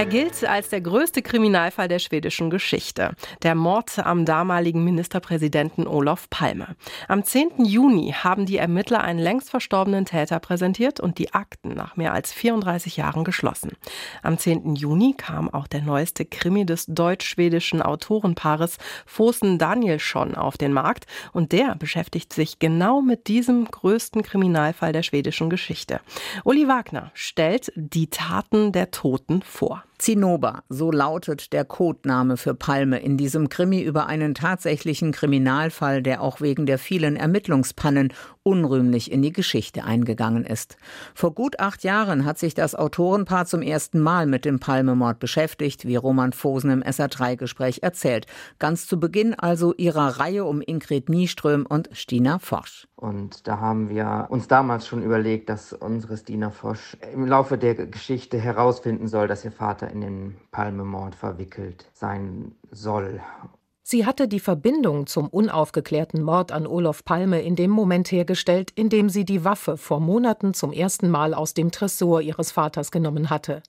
Er gilt als der größte Kriminalfall der schwedischen Geschichte. Der Mord am damaligen Ministerpräsidenten Olof Palme. Am 10. Juni haben die Ermittler einen längst verstorbenen Täter präsentiert und die Akten nach mehr als 34 Jahren geschlossen. Am 10. Juni kam auch der neueste Krimi des deutsch-schwedischen Autorenpaares Fosen Danielsson auf den Markt und der beschäftigt sich genau mit diesem größten Kriminalfall der schwedischen Geschichte. Uli Wagner stellt die Taten der Toten vor. Zinnober, so lautet der Codename für Palme in diesem Krimi über einen tatsächlichen Kriminalfall, der auch wegen der vielen Ermittlungspannen unrühmlich in die Geschichte eingegangen ist. Vor gut acht Jahren hat sich das Autorenpaar zum ersten Mal mit dem Palmemord beschäftigt, wie Roman Fosen im SA3-Gespräch erzählt. Ganz zu Beginn also ihrer Reihe um Ingrid Nieström und Stina Forsch. Und da haben wir uns damals schon überlegt, dass unsere Stina Forsch im Laufe der Geschichte herausfinden soll, dass ihr Vater in den Palmemord verwickelt sein soll. Sie hatte die Verbindung zum unaufgeklärten Mord an Olof Palme in dem Moment hergestellt, in dem sie die Waffe vor Monaten zum ersten Mal aus dem Tresor ihres Vaters genommen hatte.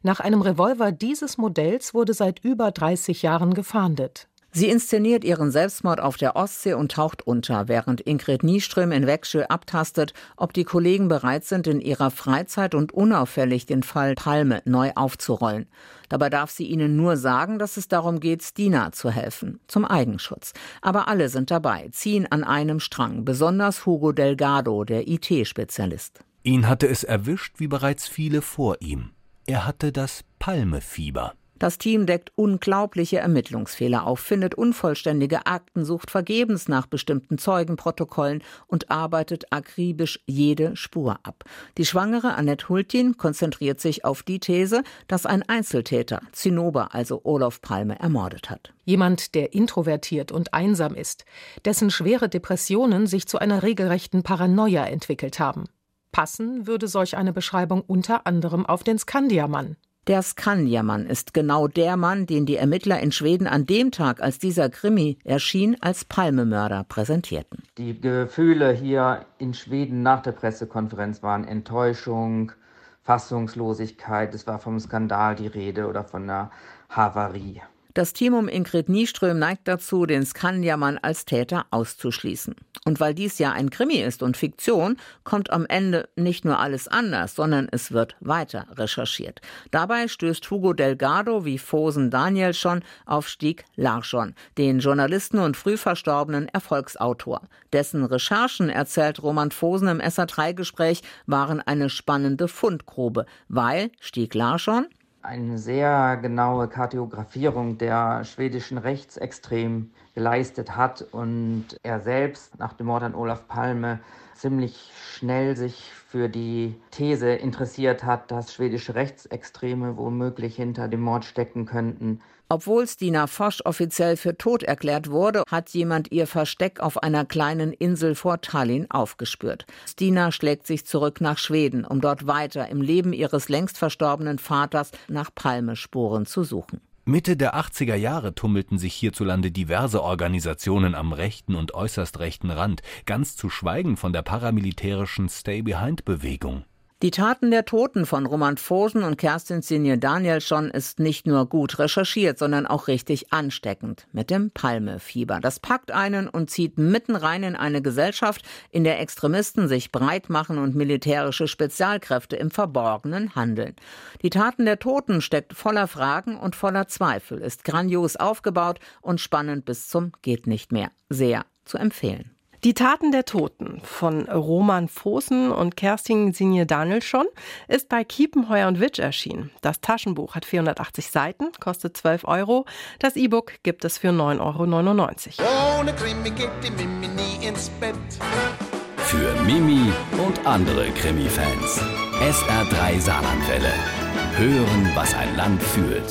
Nach einem Revolver dieses Modells wurde seit über 30 Jahren gefahndet. Sie inszeniert ihren Selbstmord auf der Ostsee und taucht unter, während Ingrid Nieström in Växjö abtastet, ob die Kollegen bereit sind, in ihrer Freizeit und unauffällig den Fall Palme neu aufzurollen. Dabei darf sie ihnen nur sagen, dass es darum geht, Stina zu helfen, zum Eigenschutz. Aber alle sind dabei, ziehen an einem Strang, besonders Hugo Delgado, der IT-Spezialist. Ihn hatte es erwischt, wie bereits viele vor ihm. Er hatte das Palmefieber. Das Team deckt unglaubliche Ermittlungsfehler auf, findet unvollständige Akten, sucht vergebens nach bestimmten Zeugenprotokollen und arbeitet akribisch jede Spur ab. Die schwangere Annette Hultin konzentriert sich auf die These, dass ein Einzeltäter, Zinnober, also Olof Palme, ermordet hat. Jemand, der introvertiert und einsam ist, dessen schwere Depressionen sich zu einer regelrechten Paranoia entwickelt haben. Passen würde solch eine Beschreibung unter anderem auf den Skandiamann. Der Skandiamann ist genau der Mann, den die Ermittler in Schweden an dem Tag, als dieser Krimi erschien, als Palmemörder präsentierten. Die Gefühle hier in Schweden nach der Pressekonferenz waren Enttäuschung, Fassungslosigkeit, es war vom Skandal die Rede oder von einer Havarie. Das Team um Ingrid Nieström neigt dazu, den Skandiamann als Täter auszuschließen. Und weil dies ja ein Krimi ist und Fiktion, kommt am Ende nicht nur alles anders, sondern es wird weiter recherchiert. Dabei stößt Hugo Delgado wie Fosen Daniel schon auf Stieg Larsson, den Journalisten und früh verstorbenen Erfolgsautor. Dessen Recherchen, erzählt Roman Fosen im SA3-Gespräch, waren eine spannende Fundgrube, weil Stieg Larsson eine sehr genaue Kartografierung der schwedischen Rechtsextremen geleistet hat und er selbst nach dem Mord an Olaf Palme ziemlich schnell sich für die These interessiert hat, dass schwedische Rechtsextreme womöglich hinter dem Mord stecken könnten. Obwohl Stina Fosch offiziell für tot erklärt wurde, hat jemand ihr Versteck auf einer kleinen Insel vor Tallinn aufgespürt. Stina schlägt sich zurück nach Schweden, um dort weiter im Leben ihres längst verstorbenen Vaters nach Palmespuren zu suchen. Mitte der 80er Jahre tummelten sich hierzulande diverse Organisationen am rechten und äußerst rechten Rand, ganz zu schweigen von der paramilitärischen Stay-Behind-Bewegung. Die Taten der Toten von Roman Fosen und Kerstin Sinje Danielsson ist nicht nur gut recherchiert, sondern auch richtig ansteckend mit dem Palmefieber. Das packt einen und zieht mitten rein in eine Gesellschaft, in der Extremisten sich breit machen und militärische Spezialkräfte im Verborgenen handeln. Die Taten der Toten steckt voller Fragen und voller Zweifel, ist grandios aufgebaut und spannend bis zum geht nicht mehr. Sehr zu empfehlen. Die Taten der Toten von Roman Voßen und Kerstin Sinje Danielsson ist bei Kiepenheuer und Witsch erschienen. Das Taschenbuch hat 480 Seiten, kostet 12 Euro. Das E-Book gibt es für 9,99 Euro. Ohne Krimi geht die Mimi nie ins Bett. Für Mimi und andere Krimi-Fans. SR3 Saarlandwelle. Hören, was ein Land fühlt.